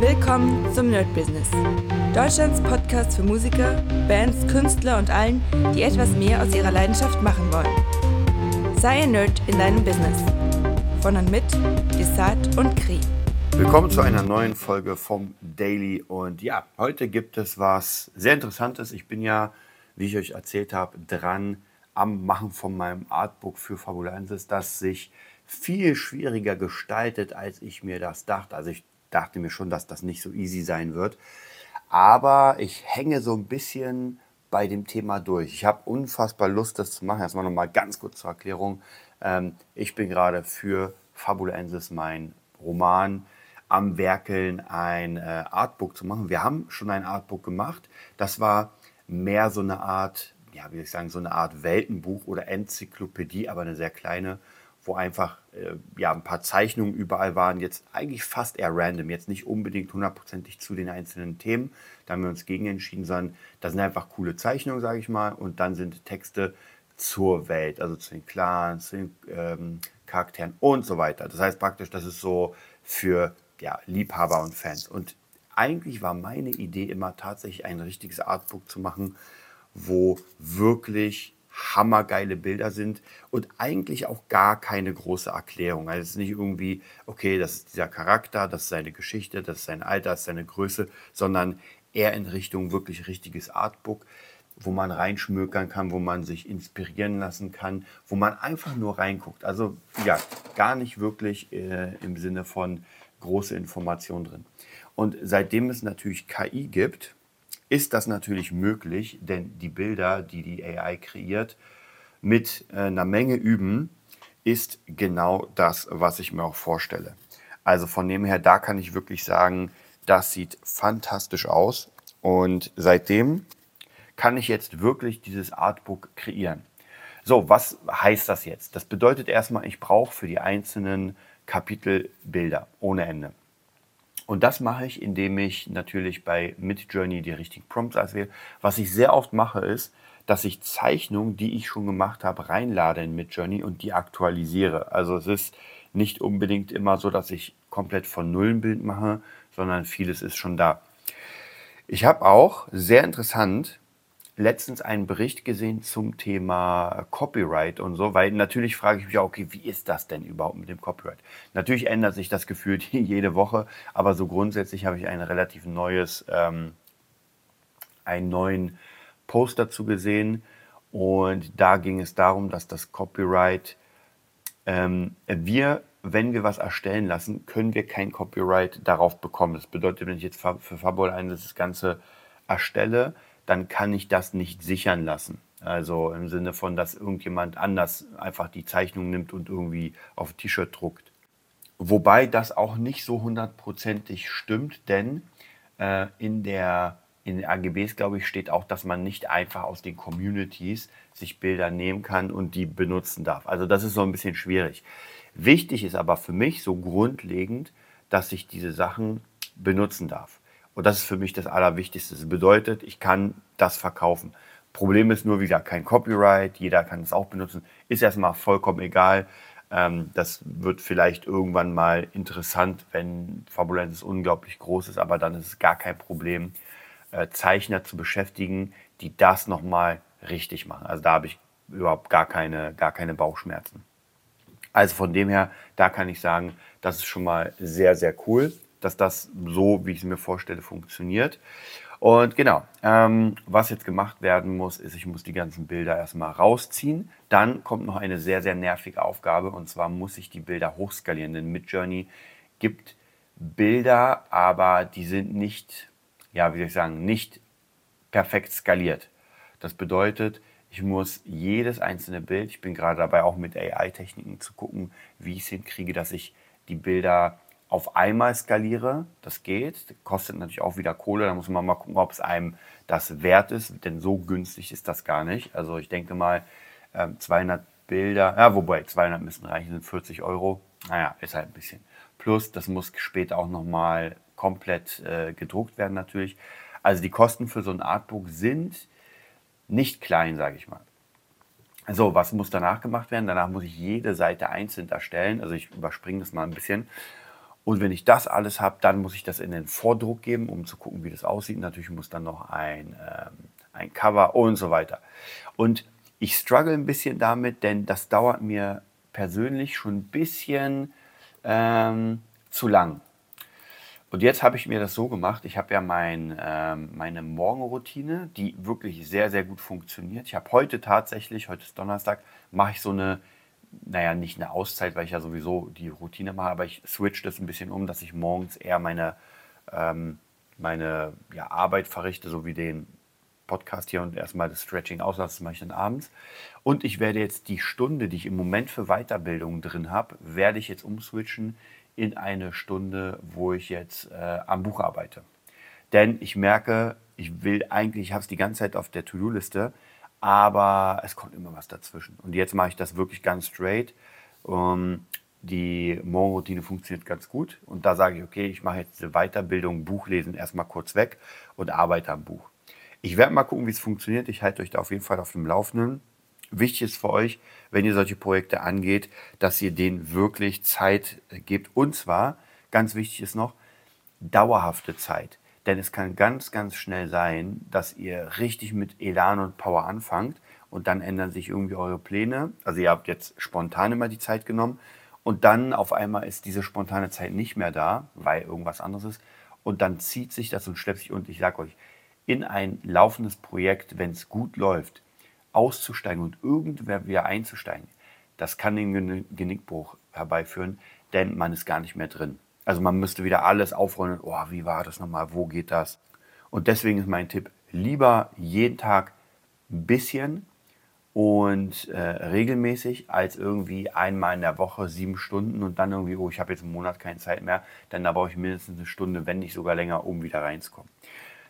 Willkommen zum Nerd Business. Deutschlands Podcast für Musiker, Bands, Künstler und allen, die etwas mehr aus ihrer Leidenschaft machen wollen. Sei ein Nerd in deinem Business. Von und mit Desart und Kri. Willkommen zu einer neuen Folge vom Daily. Und ja, heute gibt es was sehr Interessantes. Ich bin ja, wie ich euch erzählt habe, dran am Machen von meinem Artbook für Fabulensis, das sich viel schwieriger gestaltet, als ich mir das dachte. Also ich dachte mir schon, dass das nicht so easy sein wird. Aber ich hänge so ein bisschen bei dem Thema durch. Ich habe unfassbar Lust, das zu machen. Erstmal nochmal ganz kurz zur Erklärung. Ähm, ich bin gerade für Fabulensis, mein Roman, am Werkeln ein äh, Artbook zu machen. Wir haben schon ein Artbook gemacht. Das war mehr so eine Art, ja, wie soll ich sagen, so eine Art Weltenbuch oder Enzyklopädie, aber eine sehr kleine wo einfach äh, ja, ein paar Zeichnungen überall waren, jetzt eigentlich fast eher random, jetzt nicht unbedingt hundertprozentig zu den einzelnen Themen. Da haben wir uns gegen entschieden, sondern da sind einfach coole Zeichnungen, sage ich mal, und dann sind Texte zur Welt, also zu den Clans, zu den ähm, Charakteren und so weiter. Das heißt praktisch, das ist so für ja, Liebhaber und Fans. Und eigentlich war meine Idee immer tatsächlich ein richtiges Artbook zu machen, wo wirklich hammergeile Bilder sind und eigentlich auch gar keine große Erklärung. Also es ist nicht irgendwie, okay, das ist dieser Charakter, das ist seine Geschichte, das ist sein Alter, das ist seine Größe, sondern eher in Richtung wirklich richtiges Artbook, wo man reinschmökern kann, wo man sich inspirieren lassen kann, wo man einfach nur reinguckt. Also ja, gar nicht wirklich äh, im Sinne von große Informationen drin. Und seitdem es natürlich KI gibt, ist das natürlich möglich, denn die Bilder, die die AI kreiert, mit äh, einer Menge üben, ist genau das, was ich mir auch vorstelle. Also von dem her, da kann ich wirklich sagen, das sieht fantastisch aus. Und seitdem kann ich jetzt wirklich dieses Artbook kreieren. So, was heißt das jetzt? Das bedeutet erstmal, ich brauche für die einzelnen Kapitel Bilder ohne Ende. Und das mache ich, indem ich natürlich bei Midjourney die richtigen Prompts auswähle. Was ich sehr oft mache, ist, dass ich Zeichnungen, die ich schon gemacht habe, reinlade in Midjourney und die aktualisiere. Also es ist nicht unbedingt immer so, dass ich komplett von Null ein Bild mache, sondern vieles ist schon da. Ich habe auch, sehr interessant, letztens einen Bericht gesehen zum Thema Copyright und so, weil natürlich frage ich mich auch, okay, wie ist das denn überhaupt mit dem Copyright? Natürlich ändert sich das Gefühl jede Woche, aber so grundsätzlich habe ich ein relativ neues, ähm, einen neuen Post dazu gesehen und da ging es darum, dass das Copyright, ähm, wir, wenn wir was erstellen lassen, können wir kein Copyright darauf bekommen. Das bedeutet, wenn ich jetzt für Fabol ein das Ganze erstelle, dann kann ich das nicht sichern lassen. Also im Sinne von, dass irgendjemand anders einfach die Zeichnung nimmt und irgendwie auf T-Shirt druckt. Wobei das auch nicht so hundertprozentig stimmt, denn äh, in der in den AGBs, glaube ich, steht auch, dass man nicht einfach aus den Communities sich Bilder nehmen kann und die benutzen darf. Also das ist so ein bisschen schwierig. Wichtig ist aber für mich so grundlegend, dass ich diese Sachen benutzen darf. Und das ist für mich das Allerwichtigste. Das bedeutet, ich kann das verkaufen. Problem ist nur wieder kein Copyright, jeder kann es auch benutzen. Ist erstmal vollkommen egal. Ähm, das wird vielleicht irgendwann mal interessant, wenn Fabulensis unglaublich groß ist, aber dann ist es gar kein Problem, äh, Zeichner zu beschäftigen, die das nochmal richtig machen. Also da habe ich überhaupt gar keine, gar keine Bauchschmerzen. Also von dem her, da kann ich sagen, das ist schon mal sehr, sehr cool dass das so, wie ich es mir vorstelle, funktioniert. Und genau, ähm, was jetzt gemacht werden muss, ist, ich muss die ganzen Bilder erstmal rausziehen. Dann kommt noch eine sehr, sehr nervige Aufgabe und zwar muss ich die Bilder hochskalieren. Denn Midjourney gibt Bilder, aber die sind nicht, ja, wie soll ich sagen, nicht perfekt skaliert. Das bedeutet, ich muss jedes einzelne Bild, ich bin gerade dabei auch mit AI-Techniken zu gucken, wie ich es hinkriege, dass ich die Bilder auf einmal skaliere, das geht, das kostet natürlich auch wieder Kohle, da muss man mal gucken, ob es einem das wert ist, denn so günstig ist das gar nicht. Also ich denke mal, 200 ähm, Bilder, ja, wobei 200 müssen reichen, sind 40 Euro, naja, ist halt ein bisschen. Plus, das muss später auch nochmal komplett äh, gedruckt werden natürlich. Also die Kosten für so ein Artbook sind nicht klein, sage ich mal. So, was muss danach gemacht werden? Danach muss ich jede Seite einzeln erstellen. Also ich überspringe das mal ein bisschen Und wenn ich das alles habe, dann muss ich das in den Vordruck geben, um zu gucken, wie das aussieht. Natürlich muss dann noch ein, ähm, ein Cover und so weiter. Und ich struggle ein bisschen damit, denn das dauert mir persönlich schon ein bisschen ähm, zu lang. Und jetzt habe ich mir das so gemacht, ich habe ja mein, ähm, meine Morgenroutine, die wirklich sehr, sehr gut funktioniert. Ich habe heute tatsächlich, heute ist Donnerstag, mache ich so eine naja, nicht eine Auszeit, weil ich ja sowieso die Routine mache, aber ich switch das ein bisschen um, dass ich morgens eher meine, ähm, meine ja, Arbeit verrichte, so wie den Podcast hier und erstmal das Stretching auslasse, das mache ich dann abends. Und ich werde jetzt die Stunde, die ich im Moment für Weiterbildung drin habe, werde ich jetzt umswitchen in eine Stunde, wo ich jetzt äh, am Buch arbeite. Denn ich merke, ich will eigentlich, ich habe es die ganze Zeit auf der To-Do-Liste, aber es kommt immer was dazwischen. Und jetzt mache ich das wirklich ganz straight. Um, die Morgenroutine funktioniert ganz gut und da sage ich, okay, ich mache jetzt diese Weiterbildung, Buchlesen erstmal kurz weg und arbeite am Buch. Ich werde mal gucken, wie es funktioniert. Ich halte euch da auf jeden Fall auf dem Laufenden. Wichtig ist für euch, wenn ihr solche Projekte angeht, dass ihr denen wirklich Zeit gebt. Und zwar, ganz wichtig ist noch, dauerhafte Zeit. Denn es kann ganz, ganz schnell sein, dass ihr richtig mit Elan und Power anfangt und dann ändern sich irgendwie eure Pläne. Also ihr habt jetzt spontan immer die Zeit genommen und dann auf einmal ist diese spontane Zeit nicht mehr da, weil irgendwas anderes ist. Und dann zieht sich das und schleppt sich. Und ich sage euch, in ein laufendes Projekt, wenn es gut läuft, auszusteigen und irgendwer wieder einzusteigen, das kann den Genickbruch herbeiführen, denn man ist gar nicht mehr drin. Also man müsste wieder alles aufrollen. Oh, wie war das nochmal? Wo geht das? Und deswegen ist mein Tipp, lieber jeden Tag ein bisschen und äh, regelmäßig als irgendwie einmal in der Woche sieben Stunden und dann irgendwie, oh, ich habe jetzt einen Monat keine Zeit mehr, denn da brauche ich mindestens eine Stunde, wenn nicht sogar länger, um wieder reinzukommen.